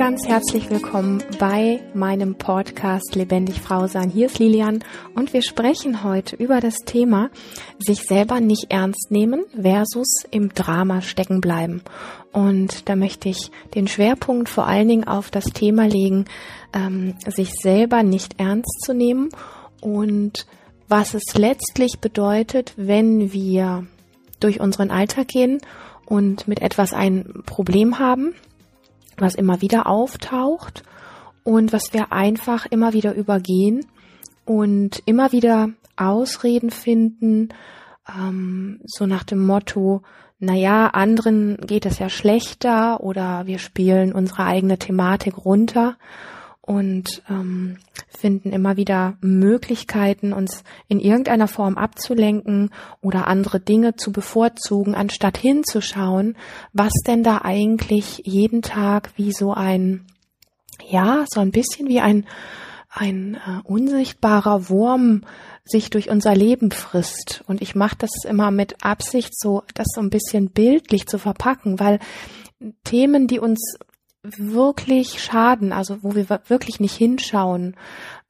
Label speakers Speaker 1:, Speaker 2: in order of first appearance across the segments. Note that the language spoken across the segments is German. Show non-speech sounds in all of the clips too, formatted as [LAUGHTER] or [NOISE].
Speaker 1: ganz herzlich willkommen bei meinem Podcast Lebendig Frau sein. Hier ist Lilian und wir sprechen heute über das Thema sich selber nicht ernst nehmen versus im Drama stecken bleiben. Und da möchte ich den Schwerpunkt vor allen Dingen auf das Thema legen, ähm, sich selber nicht ernst zu nehmen und was es letztlich bedeutet, wenn wir durch unseren Alltag gehen und mit etwas ein Problem haben was immer wieder auftaucht und was wir einfach immer wieder übergehen und immer wieder Ausreden finden, ähm, so nach dem Motto, naja, anderen geht es ja schlechter oder wir spielen unsere eigene Thematik runter und ähm, finden immer wieder Möglichkeiten, uns in irgendeiner Form abzulenken oder andere Dinge zu bevorzugen, anstatt hinzuschauen, was denn da eigentlich jeden Tag wie so ein, ja, so ein bisschen wie ein, ein äh, unsichtbarer Wurm sich durch unser Leben frisst. Und ich mache das immer mit Absicht, so das so ein bisschen bildlich zu verpacken, weil Themen, die uns wirklich schaden, also wo wir wirklich nicht hinschauen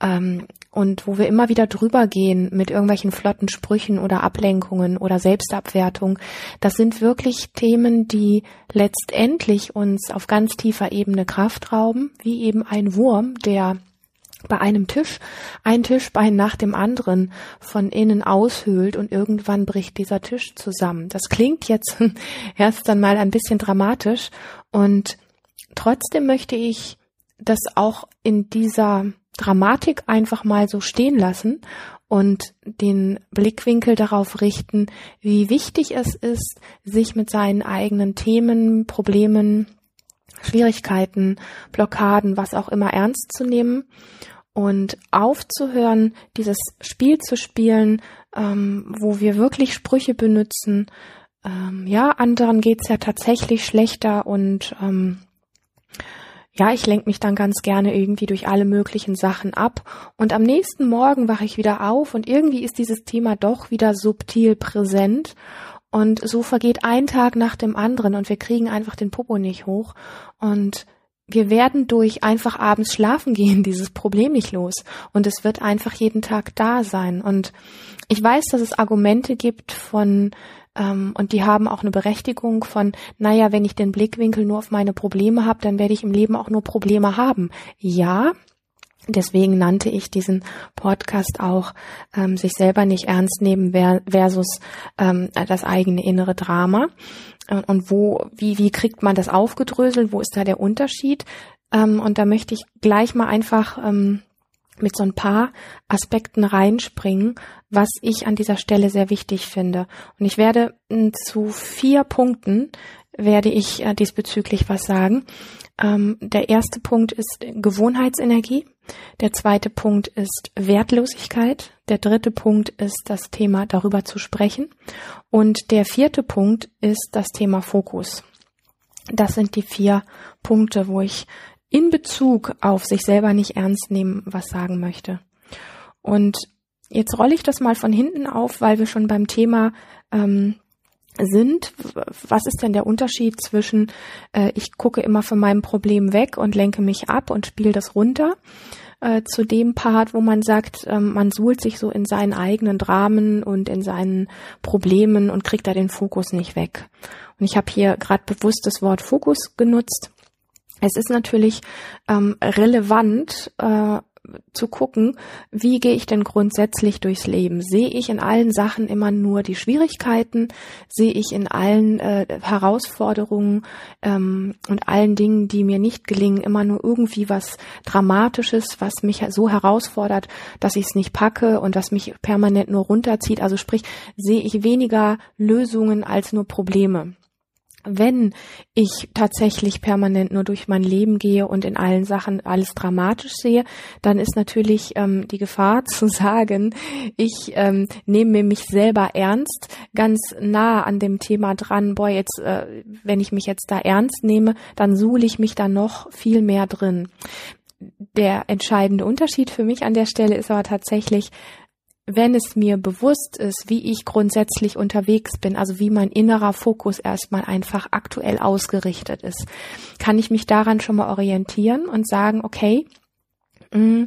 Speaker 1: ähm, und wo wir immer wieder drüber gehen mit irgendwelchen flotten Sprüchen oder Ablenkungen oder Selbstabwertung, das sind wirklich Themen, die letztendlich uns auf ganz tiefer Ebene Kraft rauben, wie eben ein Wurm, der bei einem Tisch ein Tischbein nach dem anderen von innen aushöhlt und irgendwann bricht dieser Tisch zusammen. Das klingt jetzt [LAUGHS] erst dann mal ein bisschen dramatisch und Trotzdem möchte ich das auch in dieser Dramatik einfach mal so stehen lassen und den Blickwinkel darauf richten, wie wichtig es ist, sich mit seinen eigenen Themen, Problemen, Schwierigkeiten, Blockaden, was auch immer ernst zu nehmen und aufzuhören, dieses Spiel zu spielen, ähm, wo wir wirklich Sprüche benutzen. Ähm, ja, anderen geht's ja tatsächlich schlechter und ähm, ja, ich lenke mich dann ganz gerne irgendwie durch alle möglichen Sachen ab. Und am nächsten Morgen wache ich wieder auf und irgendwie ist dieses Thema doch wieder subtil präsent. Und so vergeht ein Tag nach dem anderen und wir kriegen einfach den Popo nicht hoch. Und wir werden durch einfach abends schlafen gehen [LAUGHS] dieses Problem nicht los. Und es wird einfach jeden Tag da sein. Und ich weiß, dass es Argumente gibt von ähm, und die haben auch eine Berechtigung von, naja, wenn ich den Blickwinkel nur auf meine Probleme habe, dann werde ich im Leben auch nur Probleme haben. Ja, Deswegen nannte ich diesen Podcast auch ähm, sich selber nicht ernst nehmen versus ähm, das eigene innere Drama. Und wo, wie, wie kriegt man das aufgedröselt? Wo ist da der Unterschied? Ähm, und da möchte ich gleich mal einfach ähm, mit so ein paar Aspekten reinspringen, was ich an dieser Stelle sehr wichtig finde. Und ich werde hm, zu vier Punkten werde ich äh, diesbezüglich was sagen. Ähm, der erste Punkt ist Gewohnheitsenergie. Der zweite Punkt ist Wertlosigkeit. Der dritte Punkt ist das Thema darüber zu sprechen. Und der vierte Punkt ist das Thema Fokus. Das sind die vier Punkte, wo ich in Bezug auf sich selber nicht ernst nehmen was sagen möchte. Und jetzt rolle ich das mal von hinten auf, weil wir schon beim Thema ähm, sind. Was ist denn der Unterschied zwischen, äh, ich gucke immer von meinem Problem weg und lenke mich ab und spiele das runter, äh, zu dem Part, wo man sagt, äh, man suhlt sich so in seinen eigenen Dramen und in seinen Problemen und kriegt da den Fokus nicht weg. Und ich habe hier gerade bewusst das Wort Fokus genutzt, es ist natürlich ähm, relevant äh, zu gucken, wie gehe ich denn grundsätzlich durchs Leben? Sehe ich in allen Sachen immer nur die Schwierigkeiten? Sehe ich in allen äh, Herausforderungen ähm, und allen Dingen, die mir nicht gelingen, immer nur irgendwie was Dramatisches, was mich so herausfordert, dass ich es nicht packe und was mich permanent nur runterzieht? Also sprich, sehe ich weniger Lösungen als nur Probleme wenn ich tatsächlich permanent nur durch mein Leben gehe und in allen Sachen alles dramatisch sehe, dann ist natürlich ähm, die Gefahr [LAUGHS] zu sagen, ich ähm, nehme mich selber ernst, ganz nah an dem Thema dran, boah, jetzt, äh, wenn ich mich jetzt da ernst nehme, dann suhle ich mich da noch viel mehr drin. Der entscheidende Unterschied für mich an der Stelle ist aber tatsächlich, wenn es mir bewusst ist, wie ich grundsätzlich unterwegs bin, also wie mein innerer Fokus erstmal einfach aktuell ausgerichtet ist, kann ich mich daran schon mal orientieren und sagen, okay, mm,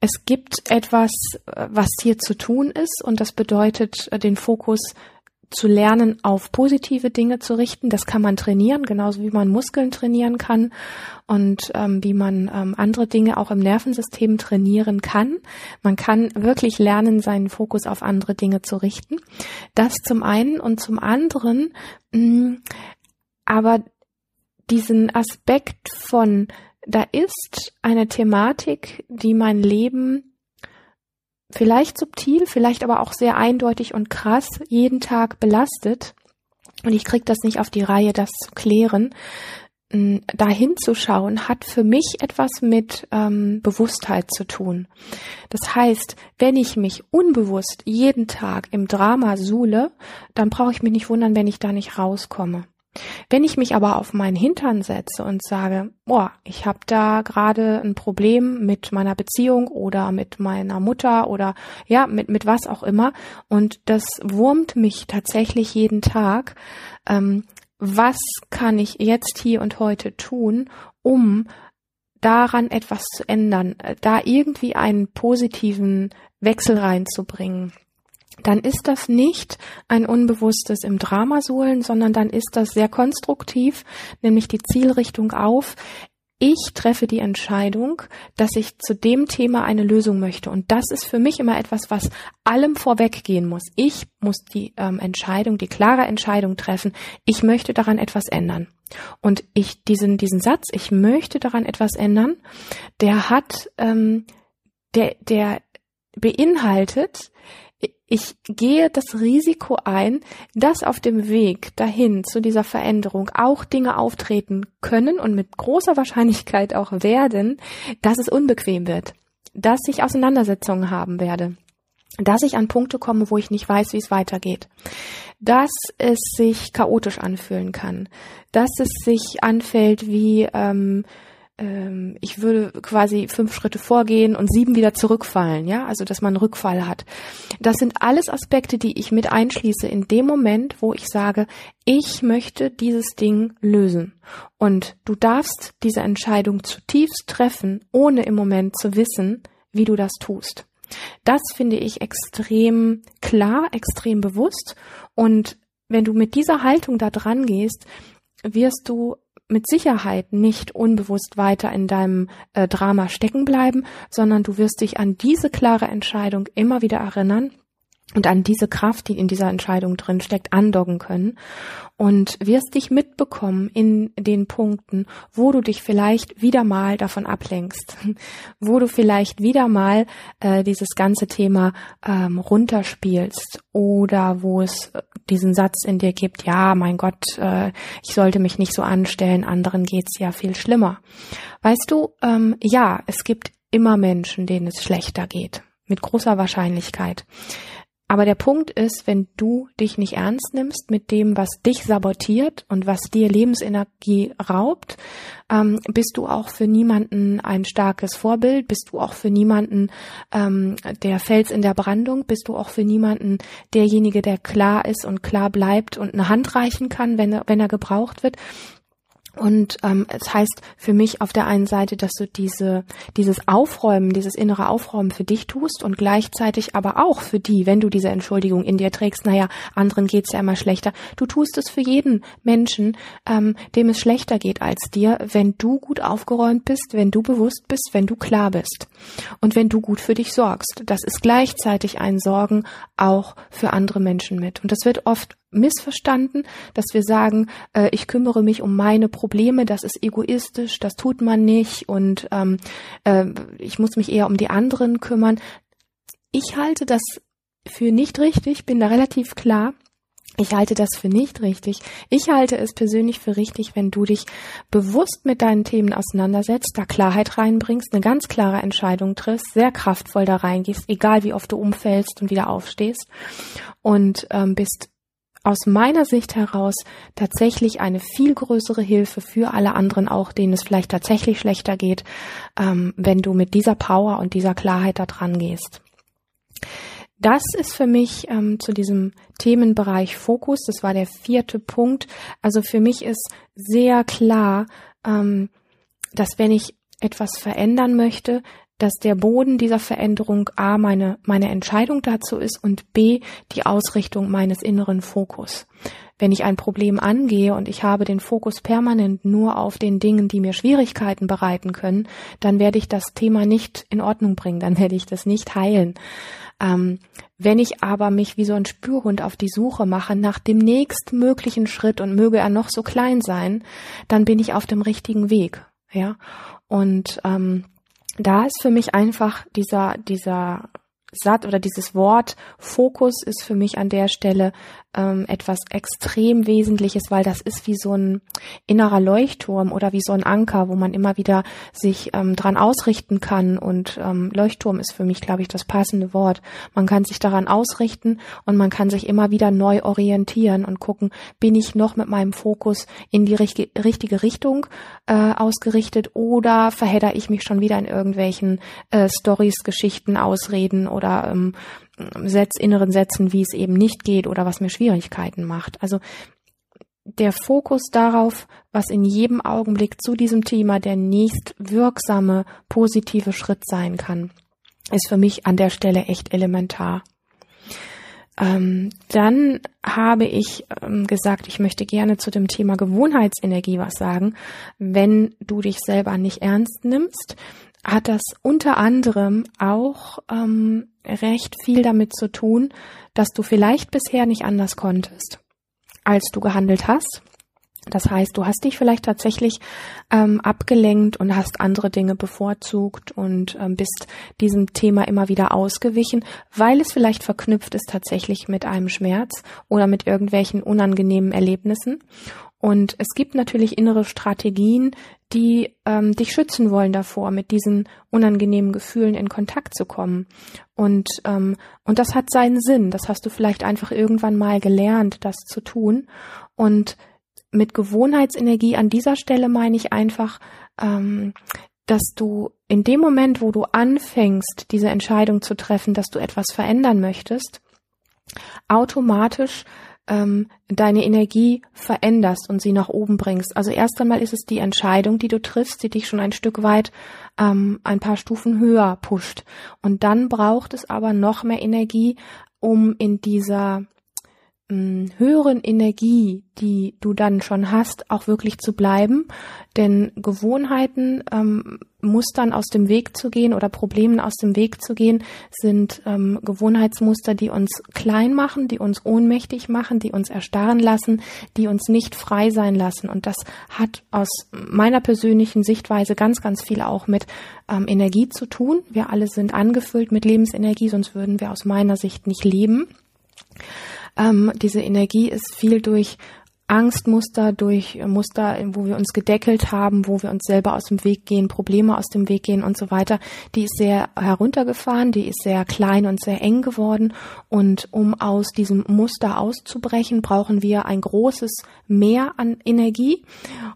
Speaker 1: es gibt etwas, was hier zu tun ist und das bedeutet, den Fokus zu lernen, auf positive Dinge zu richten. Das kann man trainieren, genauso wie man Muskeln trainieren kann und ähm, wie man ähm, andere Dinge auch im Nervensystem trainieren kann. Man kann wirklich lernen, seinen Fokus auf andere Dinge zu richten. Das zum einen und zum anderen, mh, mm, aber diesen Aspekt von, da ist eine Thematik, die mein Leben vielleicht subtil, vielleicht aber auch sehr eindeutig und krass jeden Tag belastet. Und ich krieg das nicht auf die Reihe, das zu klären. Dahin zu schauen, hat für mich etwas mit ähm, Bewusstheit zu tun. Das heißt, wenn ich mich unbewusst jeden Tag im Drama suhle, dann brauche ich mich nicht wundern, wenn ich da nicht rauskomme. Wenn ich mich aber auf meinen Hintern setze und sage, boah, ich habe da gerade ein Problem mit meiner Beziehung oder mit meiner Mutter oder ja, mit, mit was auch immer und das wurmt mich tatsächlich jeden Tag, ähm, was kann ich jetzt hier und heute tun, um daran etwas zu ändern, da irgendwie einen positiven Wechsel reinzubringen dann ist das nicht ein unbewusstes im Drama suhlen, sondern dann ist das sehr konstruktiv, nämlich die Zielrichtung auf, ich treffe die Entscheidung, dass ich zu dem Thema eine Lösung möchte. Und das ist für mich immer etwas, was allem vorweggehen muss. Ich muss die ähm, Entscheidung, die klare Entscheidung treffen. Ich möchte daran etwas ändern. Und ich diesen diesen Satz, ich möchte daran etwas ändern, der hat, ähm, der der beinhaltet, ich gehe das Risiko ein, dass auf dem Weg dahin zu dieser Veränderung auch Dinge auftreten können und mit großer Wahrscheinlichkeit auch werden, dass es unbequem wird, dass ich Auseinandersetzungen haben werde, dass ich an Punkte komme, wo ich nicht weiß, wie es weitergeht, dass es sich chaotisch anfühlen kann, dass es sich anfällt wie ähm, ähm, ich würde quasi fünf Schritte vorgehen und sieben wieder zurückfallen, ja, also dass man einen Rückfall hat. Das sind alles Aspekte, die ich mit einschließe in dem Moment, wo ich sage, ich möchte dieses Ding lösen. Und du darfst diese Entscheidung zutiefst treffen, ohne im Moment zu wissen, wie du das tust. Das finde ich extrem klar, extrem bewusst. Und wenn du mit dieser Haltung da dran gehst, wirst du mit Sicherheit nicht unbewusst weiter in deinem äh, Drama stecken bleiben, sondern du wirst dich an diese klare Entscheidung immer wieder erinnern und an diese Kraft, die in dieser Entscheidung drin steckt, andocken können und wirst dich mitbekommen in den Punkten, wo du dich vielleicht wieder mal davon ablenkst, [LAUGHS] wo du vielleicht wieder mal äh, dieses ganze Thema ähm, runterspielst oder wo es diesen Satz in dir gibt, ja, mein Gott, äh, ich sollte mich nicht so anstellen, anderen geht's ja viel schlimmer. Weißt du, ähm, ja, es gibt immer Menschen, denen es schlechter geht, mit großer Wahrscheinlichkeit. Aber der Punkt ist, wenn du dich nicht ernst nimmst mit dem, was dich sabotiert und was dir Lebensenergie raubt, ähm, bist du auch für niemanden ein starkes Vorbild, bist du auch für niemanden ähm, der Fels in der Brandung, bist du auch für niemanden derjenige, der klar ist und klar bleibt und eine Hand reichen kann, wenn er, wenn er gebraucht wird. Und ähm, es heißt für mich auf der einen Seite, dass du diese, dieses Aufräumen, dieses innere Aufräumen für dich tust und gleichzeitig aber auch für die, wenn du diese Entschuldigung in dir trägst, naja, anderen geht's ja immer schlechter. Du tust es für jeden Menschen, ähm, dem es schlechter geht als dir, wenn du gut aufgeräumt bist, wenn du bewusst bist, wenn du klar bist und wenn du gut für dich sorgst. Das ist gleichzeitig ein Sorgen auch für andere Menschen mit. Und das wird oft missverstanden, dass wir sagen, äh, ich kümmere mich um meine Probleme, das ist egoistisch, das tut man nicht und ähm, äh, ich muss mich eher um die anderen kümmern. Ich halte das für nicht richtig, bin da relativ klar. Ich halte das für nicht richtig. Ich halte es persönlich für richtig, wenn du dich bewusst mit deinen Themen auseinandersetzt, da Klarheit reinbringst, eine ganz klare Entscheidung triffst, sehr kraftvoll da reingehst, egal wie oft du umfällst und wieder aufstehst und ähm, bist aus meiner Sicht heraus tatsächlich eine viel größere Hilfe für alle anderen auch, denen es vielleicht tatsächlich schlechter geht, ähm, wenn du mit dieser Power und dieser Klarheit da dran gehst. das ist für mich ähm, zu diesem Themenbereich Fokus. Das war der vierte Punkt. Also für mich ist sehr klar, ähm, dass wenn ich etwas verändern möchte, dass der Boden dieser Veränderung A meine, meine Entscheidung dazu ist und B die Ausrichtung meines inneren Fokus. Wenn ich ein Problem angehe und ich habe den Fokus permanent nur auf den Dingen, die mir Schwierigkeiten bereiten können, dann werde ich das Thema nicht in Ordnung bringen, dann werde ich das nicht heilen. Ähm, wenn ich aber mich wie so ein Spürhund auf die Suche mache nach dem nächstmöglichen Schritt und möge er noch so klein sein, dann bin ich auf dem richtigen Weg. Ja, und ähm, da ist für mich einfach dieser dieser Satz oder dieses Wort Fokus ist für mich an der Stelle ähm, etwas extrem Wesentliches, weil das ist wie so ein innerer Leuchtturm oder wie so ein Anker, wo man immer wieder sich ähm, dran ausrichten kann. Und ähm, Leuchtturm ist für mich, glaube ich, das passende Wort. Man kann sich daran ausrichten und man kann sich immer wieder neu orientieren und gucken, bin ich noch mit meinem Fokus in die richtige, richtige Richtung äh, ausgerichtet oder verhedder ich mich schon wieder in irgendwelchen äh, Stories, Geschichten, Ausreden oder ähm, Sätz, inneren Sätzen, wie es eben nicht geht oder was mir Schwierigkeiten macht. Also der Fokus darauf, was in jedem Augenblick zu diesem Thema der nächst wirksame, positive Schritt sein kann, ist für mich an der Stelle echt elementar. Ähm, dann habe ich ähm, gesagt, ich möchte gerne zu dem Thema Gewohnheitsenergie was sagen. Wenn du dich selber nicht ernst nimmst, hat das unter anderem auch ähm, recht viel damit zu tun, dass du vielleicht bisher nicht anders konntest, als du gehandelt hast. Das heißt, du hast dich vielleicht tatsächlich ähm, abgelenkt und hast andere Dinge bevorzugt und ähm, bist diesem Thema immer wieder ausgewichen, weil es vielleicht verknüpft ist tatsächlich mit einem Schmerz oder mit irgendwelchen unangenehmen Erlebnissen. Und es gibt natürlich innere Strategien, die ähm, dich schützen wollen davor, mit diesen unangenehmen Gefühlen in Kontakt zu kommen. Und, ähm, und das hat seinen Sinn. Das hast du vielleicht einfach irgendwann mal gelernt, das zu tun. Und mit Gewohnheitsenergie an dieser Stelle meine ich einfach, ähm, dass du in dem Moment, wo du anfängst, diese Entscheidung zu treffen, dass du etwas verändern möchtest, automatisch ähm, deine Energie veränderst und sie nach oben bringst. Also erst einmal ist es die Entscheidung, die du triffst, die dich schon ein Stück weit ähm, ein paar Stufen höher pusht. Und dann braucht es aber noch mehr Energie, um in dieser höheren Energie, die du dann schon hast, auch wirklich zu bleiben. Denn Gewohnheiten, ähm, Mustern aus dem Weg zu gehen oder Problemen aus dem Weg zu gehen, sind ähm, Gewohnheitsmuster, die uns klein machen, die uns ohnmächtig machen, die uns erstarren lassen, die uns nicht frei sein lassen. Und das hat aus meiner persönlichen Sichtweise ganz, ganz viel auch mit ähm, Energie zu tun. Wir alle sind angefüllt mit Lebensenergie, sonst würden wir aus meiner Sicht nicht leben. Ähm, diese Energie ist viel durch Angstmuster, durch Muster, wo wir uns gedeckelt haben, wo wir uns selber aus dem Weg gehen, Probleme aus dem Weg gehen und so weiter, die ist sehr heruntergefahren, die ist sehr klein und sehr eng geworden. Und um aus diesem Muster auszubrechen, brauchen wir ein großes Mehr an Energie.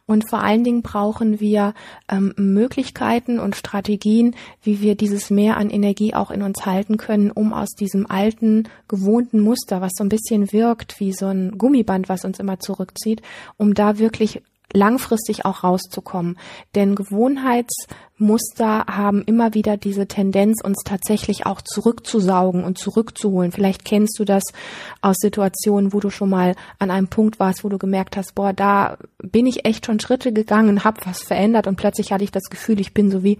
Speaker 1: Und vor allen Dingen brauchen wir ähm, Möglichkeiten und Strategien, wie wir dieses Mehr an Energie auch in uns halten können, um aus diesem alten, gewohnten Muster, was so ein bisschen wirkt wie so ein Gummiband, was uns immer zurück zurückzieht, um da wirklich langfristig auch rauszukommen. Denn Gewohnheitsmuster haben immer wieder diese Tendenz, uns tatsächlich auch zurückzusaugen und zurückzuholen. Vielleicht kennst du das aus Situationen, wo du schon mal an einem Punkt warst, wo du gemerkt hast, boah, da bin ich echt schon Schritte gegangen, hab was verändert und plötzlich hatte ich das Gefühl, ich bin so wie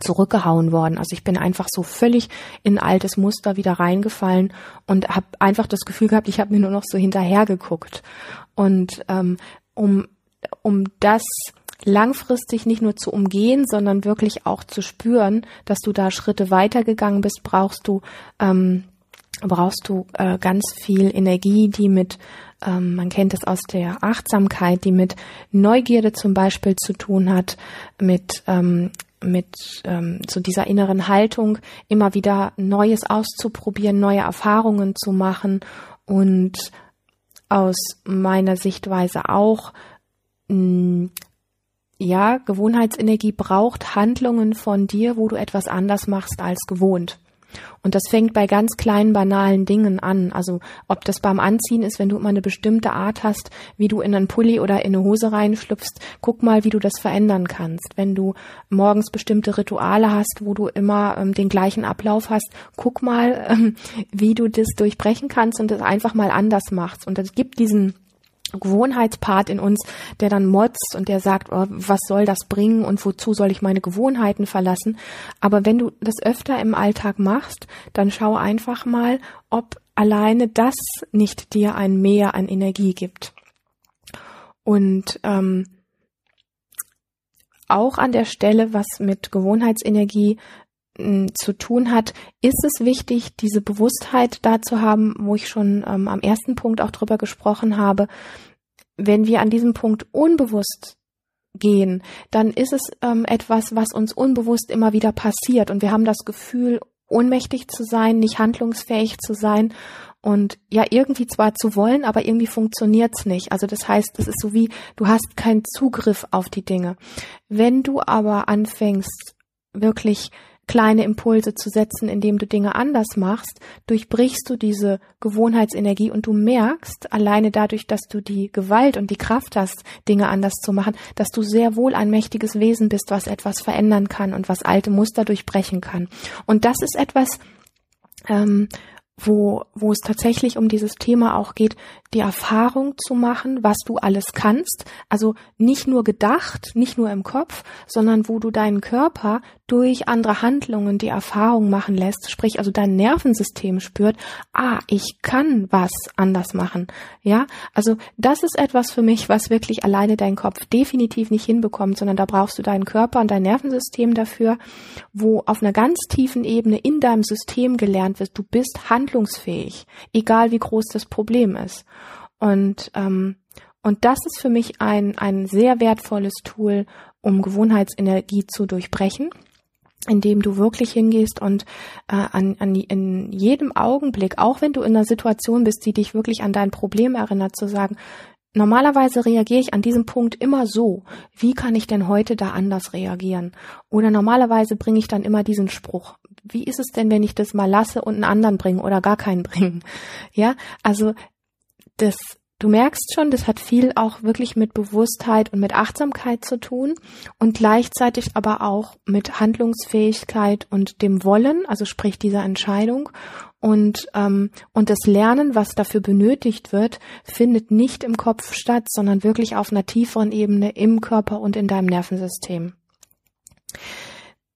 Speaker 1: zurückgehauen worden. Also ich bin einfach so völlig in ein altes Muster wieder reingefallen und habe einfach das Gefühl gehabt, ich habe mir nur noch so hinterher geguckt. Und ähm, um, um das langfristig nicht nur zu umgehen, sondern wirklich auch zu spüren, dass du da Schritte weitergegangen bist, brauchst du ähm, brauchst du äh, ganz viel Energie, die mit ähm, man kennt es aus der Achtsamkeit, die mit Neugierde zum Beispiel zu tun hat, mit ähm, mit ähm, so dieser inneren Haltung immer wieder Neues auszuprobieren, neue Erfahrungen zu machen und aus meiner Sichtweise auch mh, mm, ja, Gewohnheitsenergie braucht Handlungen von dir, wo du etwas anders machst als gewohnt. Und das fängt bei ganz kleinen, banalen Dingen an. Also ob das beim Anziehen ist, wenn du immer eine bestimmte Art hast, wie du in einen Pulli oder in eine Hose reinschlüpfst, guck mal, wie du das verändern kannst. Wenn du morgens bestimmte Rituale hast, wo du immer ähm, den gleichen Ablauf hast, guck mal, ähm, wie du das durchbrechen kannst und das einfach mal anders machst. Und es gibt diesen Gewohnheitspart in uns, der dann motzt und der sagt, oh, was soll das bringen und wozu soll ich meine Gewohnheiten verlassen? Aber wenn du das öfter im Alltag machst, dann schau einfach mal, ob alleine das nicht dir ein Mehr an Energie gibt. Und ähm, auch an der Stelle, was mit Gewohnheitsenergie zu tun hat, ist es wichtig, diese Bewusstheit da zu haben, wo ich schon ähm, am ersten Punkt auch drüber gesprochen habe. Wenn wir an diesem Punkt unbewusst gehen, dann ist es ähm, etwas, was uns unbewusst immer wieder passiert und wir haben das Gefühl, ohnmächtig zu sein, nicht handlungsfähig zu sein und ja irgendwie zwar zu wollen, aber irgendwie funktioniert's nicht. Also das heißt, es ist so wie du hast keinen Zugriff auf die Dinge. Wenn du aber anfängst wirklich kleine Impulse zu setzen, indem du Dinge anders machst, durchbrichst du diese Gewohnheitsenergie und du merkst, alleine dadurch, dass du die Gewalt und die Kraft hast, Dinge anders zu machen, dass du sehr wohl ein mächtiges Wesen bist, was etwas verändern kann und was alte Muster durchbrechen kann. Und das ist etwas, ähm, wo, wo es tatsächlich um dieses Thema auch geht, die Erfahrung zu machen, was du alles kannst. Also nicht nur gedacht, nicht nur im Kopf, sondern wo du deinen Körper durch andere Handlungen die Erfahrung machen lässt, sprich also dein Nervensystem spürt, ah, ich kann was anders machen. Ja, also das ist etwas für mich, was wirklich alleine dein Kopf definitiv nicht hinbekommt, sondern da brauchst du deinen Körper und dein Nervensystem dafür, wo auf einer ganz tiefen Ebene in deinem System gelernt wird, du bist handlungsfähig, egal wie groß das Problem ist. Und ähm, und das ist für mich ein, ein sehr wertvolles Tool, um Gewohnheitsenergie zu durchbrechen indem du wirklich hingehst und äh, an, an, in jedem Augenblick, auch wenn du in einer Situation bist, die dich wirklich an dein Problem erinnert, zu sagen, normalerweise reagiere ich an diesem Punkt immer so, wie kann ich denn heute da anders reagieren? Oder normalerweise bringe ich dann immer diesen Spruch, wie ist es denn, wenn ich das mal lasse und einen anderen bringe oder gar keinen bringen? Ja, also das Du merkst schon, das hat viel auch wirklich mit Bewusstheit und mit Achtsamkeit zu tun und gleichzeitig aber auch mit Handlungsfähigkeit und dem Wollen, also sprich dieser Entscheidung und ähm, und das Lernen, was dafür benötigt wird, findet nicht im Kopf statt, sondern wirklich auf einer tieferen Ebene im Körper und in deinem Nervensystem.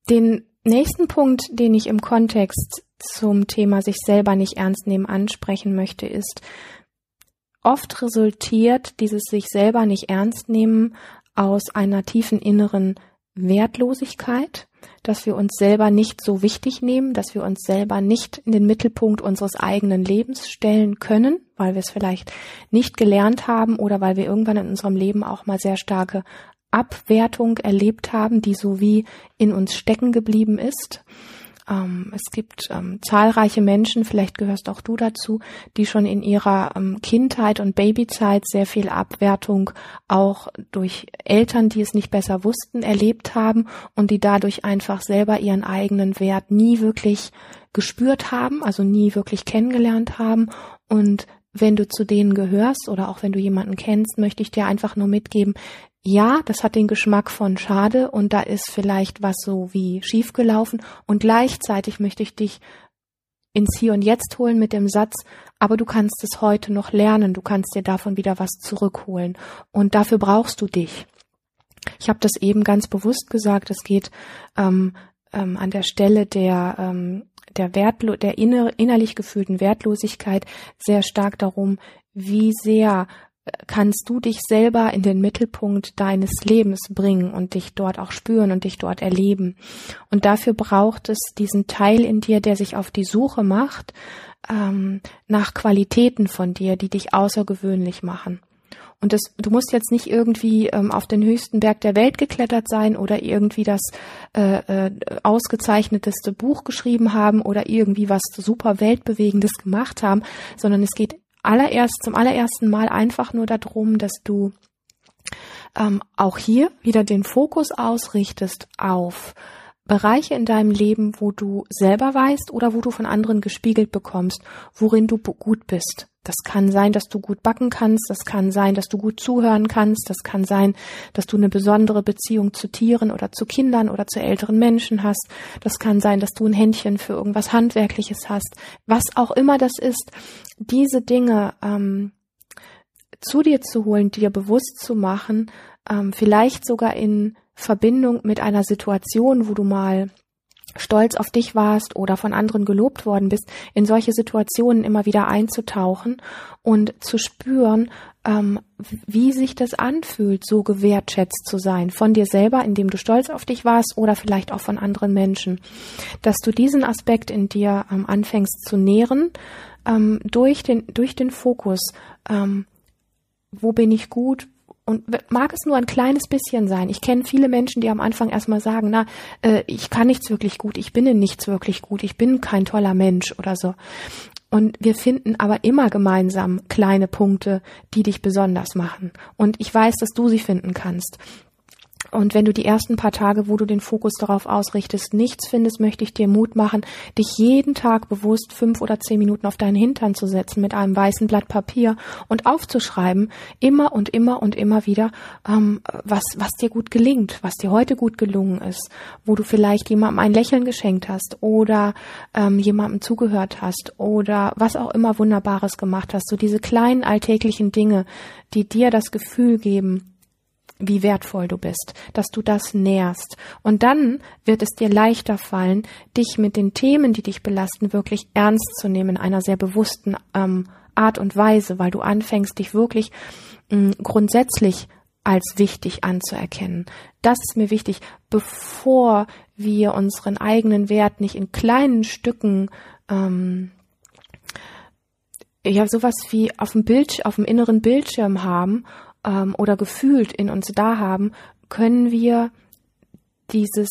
Speaker 1: Den nächsten Punkt, den ich im Kontext zum Thema sich selber nicht ernst nehmen ansprechen möchte, ist, Oft resultiert dieses sich selber nicht ernst nehmen aus einer tiefen inneren Wertlosigkeit, dass wir uns selber nicht so wichtig nehmen, dass wir uns selber nicht in den Mittelpunkt unseres eigenen Lebens stellen können, weil wir es vielleicht nicht gelernt haben oder weil wir irgendwann in unserem Leben auch mal sehr starke Abwertung erlebt haben, die so wie in uns stecken geblieben ist. Ähm, es gibt ähm, zahlreiche Menschen, vielleicht gehörst auch du dazu, die schon in ihrer ähm, Kindheit und Babyzeit sehr viel Abwertung auch durch Eltern, die es nicht besser wussten, erlebt haben und die dadurch einfach selber ihren eigenen Wert nie wirklich gespürt haben, also nie wirklich kennengelernt haben. Und wenn du zu denen gehörst oder auch wenn du jemanden kennst, möchte ich dir einfach nur mitgeben, ja, das hat den Geschmack von schade und da ist vielleicht was so wie schiefgelaufen und gleichzeitig möchte ich dich ins Hier und Jetzt holen mit dem Satz, aber du kannst es heute noch lernen, du kannst dir davon wieder was zurückholen. Und dafür brauchst du dich. Ich habe das eben ganz bewusst gesagt, es geht ähm, ähm, an der Stelle der ähm, der Wertlo der inner innerlich gefühlten Wertlosigkeit sehr stark darum, wie sehr kannst du dich selber in den Mittelpunkt deines Lebens bringen und dich dort auch spüren und dich dort erleben. Und dafür braucht es diesen Teil in dir, der sich auf die Suche macht ähm, nach Qualitäten von dir, die dich außergewöhnlich machen. Und das, du musst jetzt nicht irgendwie ähm, auf den höchsten Berg der Welt geklettert sein oder irgendwie das äh, äh, ausgezeichneteste Buch geschrieben haben oder irgendwie was super weltbewegendes gemacht haben, sondern es geht allererst, zum allerersten Mal einfach nur darum, dass du ähm, auch hier wieder den Fokus ausrichtest auf Bereiche in deinem Leben, wo du selber weißt oder wo du von anderen gespiegelt bekommst, worin du gut bist. Das kann sein, dass du gut backen kannst, das kann sein, dass du gut zuhören kannst, das kann sein, dass du eine besondere Beziehung zu Tieren oder zu Kindern oder zu älteren Menschen hast, das kann sein, dass du ein Händchen für irgendwas Handwerkliches hast, was auch immer das ist, diese Dinge ähm, zu dir zu holen, dir bewusst zu machen, ähm, vielleicht sogar in Verbindung mit einer Situation, wo du mal stolz auf dich warst oder von anderen gelobt worden bist, in solche Situationen immer wieder einzutauchen und zu spüren, ähm, wie sich das anfühlt, so gewertschätzt zu sein von dir selber, indem du stolz auf dich warst oder vielleicht auch von anderen Menschen. Dass du diesen Aspekt in dir ähm, anfängst zu nähren ähm, durch den durch den Fokus. Ähm, wo bin ich gut, und mag es nur ein kleines bisschen sein. Ich kenne viele Menschen, die am Anfang erstmal sagen, na, äh, ich kann nichts wirklich gut, ich bin in nichts wirklich gut, ich bin kein toller Mensch oder so. Und wir finden aber immer gemeinsam kleine Punkte, die dich besonders machen. Und ich weiß, dass du sie finden kannst. Und wenn du die ersten paar Tage, wo du den Fokus darauf ausrichtest, nichts findest, möchte ich dir Mut machen, dich jeden Tag bewusst fünf oder zehn Minuten auf deinen Hintern zu setzen mit einem weißen Blatt Papier und aufzuschreiben, immer und immer und immer wieder, ähm, was, was dir gut gelingt, was dir heute gut gelungen ist, wo du vielleicht jemandem ein Lächeln geschenkt hast oder ähm, jemandem zugehört hast oder was auch immer Wunderbares gemacht hast. So diese kleinen alltäglichen Dinge, die dir das Gefühl geben, wie wertvoll du bist, dass du das nährst. Und dann wird es dir leichter fallen, dich mit den Themen, die dich belasten, wirklich ernst zu nehmen, in einer sehr bewussten ähm, Art und Weise, weil du anfängst, dich wirklich mh, grundsätzlich als wichtig anzuerkennen. Das ist mir wichtig, bevor wir unseren eigenen Wert nicht in kleinen Stücken ähm, ja sowas wie auf dem Bild, auf dem inneren Bildschirm haben ähm, oder gefühlt in uns da haben, können wir dieses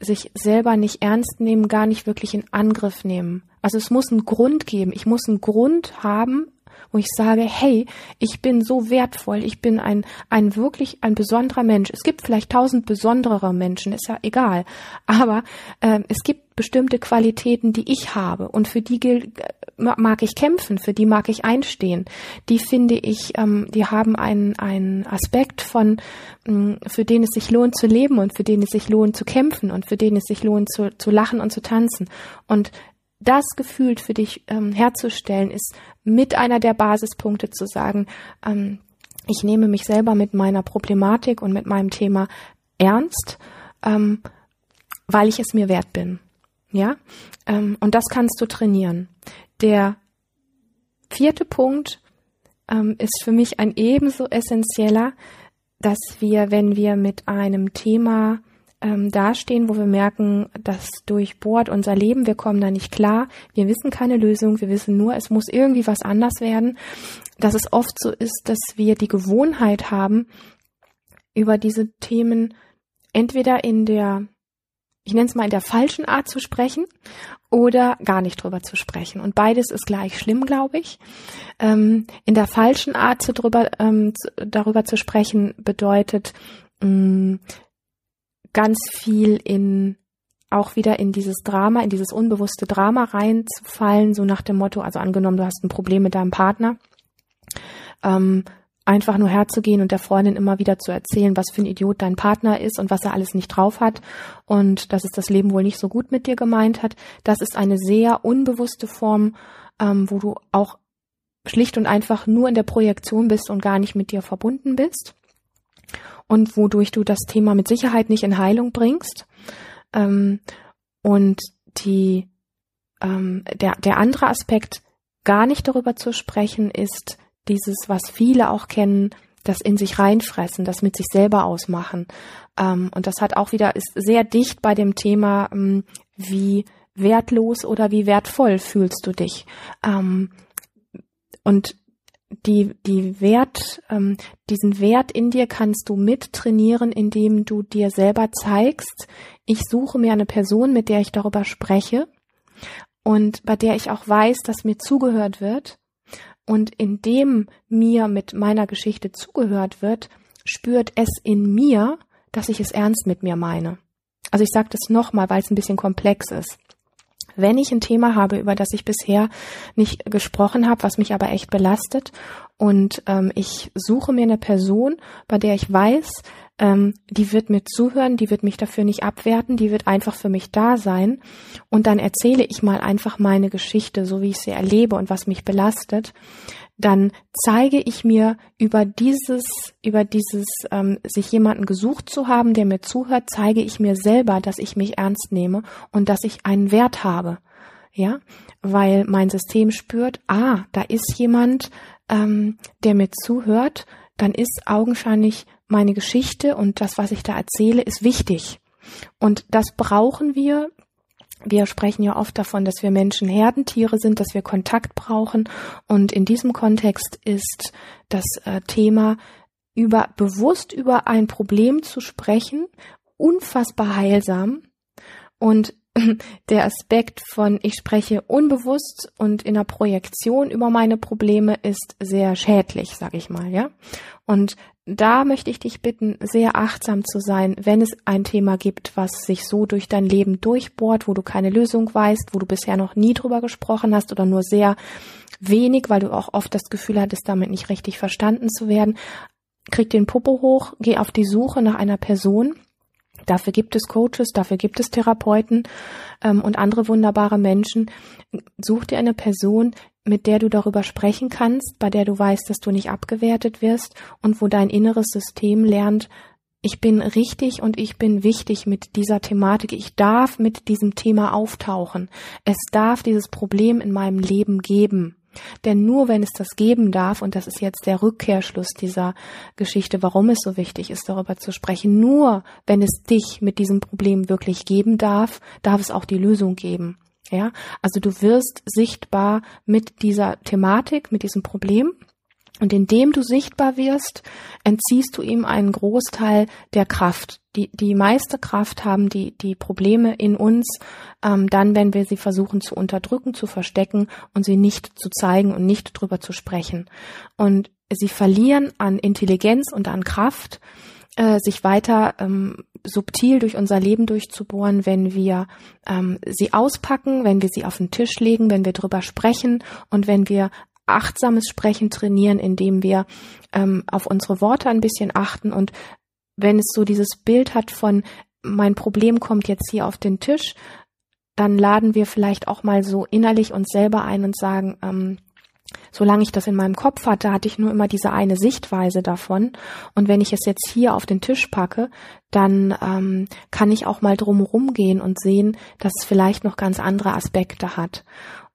Speaker 1: sich selber nicht ernst nehmen, gar nicht wirklich in Angriff nehmen. Also es muss einen Grund geben. Ich muss einen Grund haben, wo ich sage, hey, ich bin so wertvoll, ich bin ein, ein wirklich ein besonderer Mensch. Es gibt vielleicht tausend besonderere Menschen, ist ja egal. Aber ähm, es gibt bestimmte Qualitäten, die ich habe und für die gilt, äh, mag ich kämpfen, für die mag ich einstehen. Die finde ich, ähm, die haben einen, einen Aspekt von, ähm, für den es sich lohnt zu leben und für den es sich lohnt zu kämpfen und für den es sich lohnt zu, zu lachen und zu tanzen. Und das gefühlt für dich ähm, herzustellen, ist mit einer der Basispunkte zu sagen, ähm, ich nehme mich selber mit meiner Problematik und mit meinem Thema ernst, ähm, weil ich es mir wert bin. Ja, ähm, und das kannst du trainieren. Der vierte Punkt ähm, ist für mich ein ebenso essentieller, dass wir, wenn wir mit einem Thema ähm, dastehen, wo wir merken, das durchbohrt unser Leben, wir kommen da nicht klar, wir wissen keine Lösung, wir wissen nur, es muss irgendwie was anders werden, dass es oft so ist, dass wir die Gewohnheit haben, über diese Themen entweder in der, ich nenne es mal in der falschen Art zu sprechen oder gar nicht drüber zu sprechen. Und beides ist gleich schlimm, glaube ich. Ähm, in der falschen Art zu drüber, ähm, zu, darüber zu sprechen bedeutet, mh, mm, ganz viel in auch wieder in dieses Drama, in dieses unbewusste Drama reinzufallen, so nach dem Motto, also angenommen, du hast ein Problem mit deinem Partner, ähm, einfach nur herzugehen und der Freundin immer wieder zu erzählen, was für ein Idiot dein Partner ist und was er alles nicht drauf hat und dass es das Leben wohl nicht so gut mit dir gemeint hat. Das ist eine sehr unbewusste Form, ähm, wo du auch schlicht und einfach nur in der Projektion bist und gar nicht mit dir verbunden bist und wodurch du das Thema mit Sicherheit nicht in Heilung bringst. Ähm, und die, ähm, der, der andere Aspekt, gar nicht darüber zu sprechen, ist dieses, was viele auch kennen, das in sich reinfressen, das mit sich selber ausmachen. Ähm, und das hat auch wieder, ist sehr dicht bei dem Thema, ähm, wie wertlos oder wie wertvoll fühlst du dich. Ähm, und die, die Wert, ähm, diesen Wert in dir kannst du mit trainieren, indem du dir selber zeigst, ich suche mir eine Person, mit der ich darüber spreche und bei der ich auch weiß, dass mir zugehört wird. Und indem mir mit meiner Geschichte zugehört wird, spürt es in mir, dass ich es ernst mit mir meine. Also ich sage das nochmal, weil es ein bisschen komplex ist. Wenn ich ein Thema habe, über das ich bisher nicht gesprochen habe, was mich aber echt belastet, und ähm, ich suche mir eine Person, bei der ich weiß, ähm, die wird mir zuhören, die wird mich dafür nicht abwerten, die wird einfach für mich da sein. Und dann erzähle ich mal einfach meine Geschichte, so wie ich sie erlebe und was mich belastet. Dann zeige ich mir über dieses, über dieses, ähm, sich jemanden gesucht zu haben, der mir zuhört, zeige ich mir selber, dass ich mich ernst nehme und dass ich einen Wert habe. Ja, weil mein System spürt, ah, da ist jemand, ähm, der mir zuhört, dann ist augenscheinlich meine Geschichte und das, was ich da erzähle, ist wichtig. Und das brauchen wir. Wir sprechen ja oft davon, dass wir Menschen Herdentiere sind, dass wir Kontakt brauchen. Und in diesem Kontext ist das äh, Thema über bewusst über ein Problem zu sprechen unfassbar heilsam und [LAUGHS] der Aspekt von ich spreche unbewusst und in der Projektion über meine Probleme ist sehr schädlich, sag ich mal, ja. Und da möchte ich dich bitten, sehr achtsam zu sein, wenn es ein Thema gibt, was sich so durch dein Leben durchbohrt, wo du keine Lösung weißt, wo du bisher noch nie drüber gesprochen hast oder nur sehr wenig, weil du auch oft das Gefühl hattest, damit nicht richtig verstanden zu werden. Krieg den Popo hoch, geh auf die Suche nach einer Person, Dafür gibt es Coaches, dafür gibt es Therapeuten ähm, und andere wunderbare Menschen. Such dir eine Person, mit der du darüber sprechen kannst, bei der du weißt, dass du nicht abgewertet wirst und wo dein inneres System lernt, ich bin richtig und ich bin wichtig mit dieser Thematik. Ich darf mit diesem Thema auftauchen. Es darf dieses Problem in meinem Leben geben. Denn nur wenn es das geben darf, und das ist jetzt der Rückkehrschluss dieser Geschichte, warum es so wichtig ist, darüber zu sprechen, nur wenn es dich mit diesem Problem wirklich geben darf, darf es auch die Lösung geben. Ja, also du wirst sichtbar mit dieser Thematik, mit diesem Problem und indem du sichtbar wirst, entziehst du ihm einen Großteil der Kraft. Die, die meiste Kraft haben die, die Probleme in uns, ähm, dann, wenn wir sie versuchen zu unterdrücken, zu verstecken und sie nicht zu zeigen und nicht drüber zu sprechen. Und sie verlieren an Intelligenz und an Kraft, äh, sich weiter ähm, subtil durch unser Leben durchzubohren, wenn wir ähm, sie auspacken, wenn wir sie auf den Tisch legen, wenn wir drüber sprechen und wenn wir achtsames Sprechen trainieren, indem wir ähm, auf unsere Worte ein bisschen achten und wenn es so dieses Bild hat von mein Problem kommt jetzt hier auf den Tisch, dann laden wir vielleicht auch mal so innerlich uns selber ein und sagen, ähm, solange ich das in meinem Kopf hatte, hatte ich nur immer diese eine Sichtweise davon. Und wenn ich es jetzt hier auf den Tisch packe, dann ähm, kann ich auch mal drumherum gehen und sehen, dass es vielleicht noch ganz andere Aspekte hat.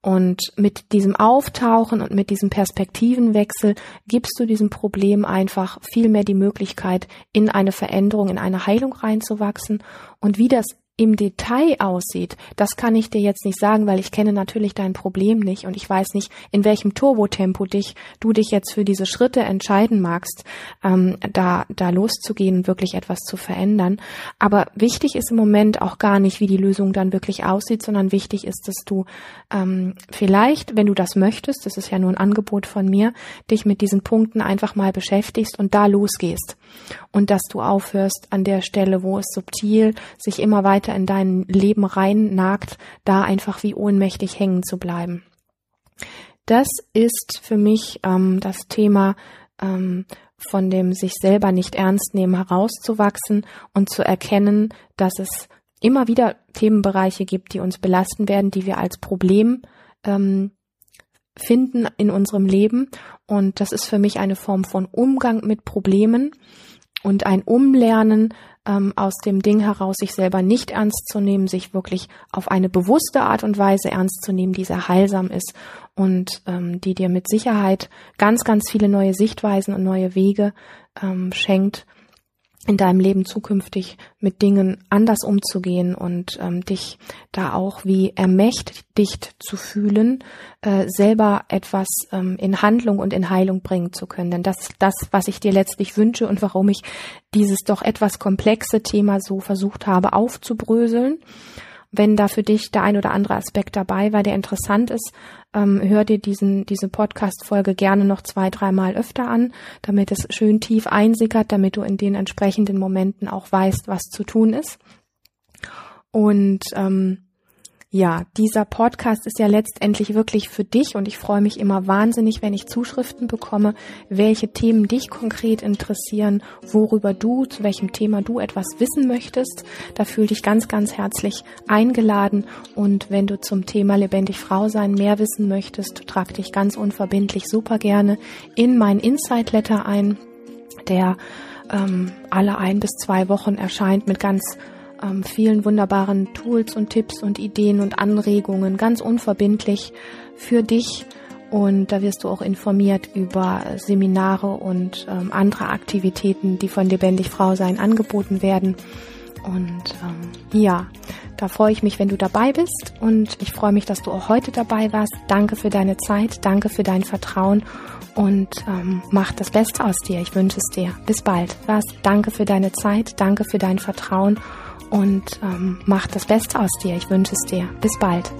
Speaker 1: Und mit diesem Auftauchen und mit diesem Perspektivenwechsel gibst du diesem Problem einfach viel mehr die Möglichkeit, in eine Veränderung, in eine Heilung reinzuwachsen. Und wie das im Detail aussieht, das kann ich dir jetzt nicht sagen, weil ich kenne natürlich dein Problem nicht und ich weiß nicht, in welchem Turbotempo dich du dich jetzt für diese Schritte entscheiden magst, ähm, da da loszugehen und wirklich etwas zu verändern. Aber wichtig ist im Moment auch gar nicht, wie die Lösung dann wirklich aussieht, sondern wichtig ist, dass du ähm, vielleicht, wenn du das möchtest, das ist ja nur ein Angebot von mir, dich mit diesen Punkten einfach mal beschäftigst und da losgehst und dass du aufhörst an der Stelle, wo es subtil sich immer weiter weiter in dein Leben rein nagt, da einfach wie ohnmächtig hängen zu bleiben. Das ist für mich ähm, das Thema ähm, von dem sich selber nicht ernst nehmen herauszuwachsen und zu erkennen, dass es immer wieder Themenbereiche gibt, die uns belasten werden, die wir als Problem ähm, finden in unserem Leben. Und das ist für mich eine Form von Umgang mit Problemen und ein Umlernen ähm, aus dem Ding heraus, sich selber nicht ernst zu nehmen, sich wirklich auf eine bewusste Art und Weise ernst zu nehmen, die sehr heilsam ist und ähm, die dir mit Sicherheit ganz, ganz viele neue Sichtweisen und neue Wege ähm, schenkt, in deinem Leben zukünftig mit Dingen anders umzugehen und ähm, dich da auch wie ermächtigt zu fühlen, äh, selber etwas ähm, in Handlung und in Heilung bringen zu können. Denn das ist das, was ich dir letztlich wünsche und warum ich dieses doch etwas komplexe Thema so versucht habe aufzubröseln wenn da für dich der ein oder andere Aspekt dabei war, der interessant ist, ähm, hör dir diesen, diese Podcast-Folge gerne noch zwei, dreimal öfter an, damit es schön tief einsickert, damit du in den entsprechenden Momenten auch weißt, was zu tun ist. Und ähm, ja, dieser Podcast ist ja letztendlich wirklich für dich und ich freue mich immer wahnsinnig, wenn ich Zuschriften bekomme, welche Themen dich konkret interessieren, worüber du, zu welchem Thema du etwas wissen möchtest. Da fühle dich ganz, ganz herzlich eingeladen und wenn du zum Thema lebendig Frau sein mehr wissen möchtest, trag dich ganz unverbindlich super gerne in mein Insight Letter ein, der ähm, alle ein bis zwei Wochen erscheint mit ganz ähm, vielen wunderbaren Tools und Tipps und Ideen und Anregungen, ganz unverbindlich für dich. Und da wirst du auch informiert über Seminare und ähm, andere Aktivitäten, die von Lebendig Frau sein angeboten werden. Und ähm, ja, da freue ich mich, wenn du dabei bist. Und ich freue mich, dass du auch heute dabei warst. Danke für deine Zeit, danke für dein Vertrauen und ähm, mach das Beste aus dir. Ich wünsche es dir. Bis bald. Was? Danke für deine Zeit, danke für dein Vertrauen und ähm, mach das Beste aus dir. Ich wünsche es dir. Bis bald.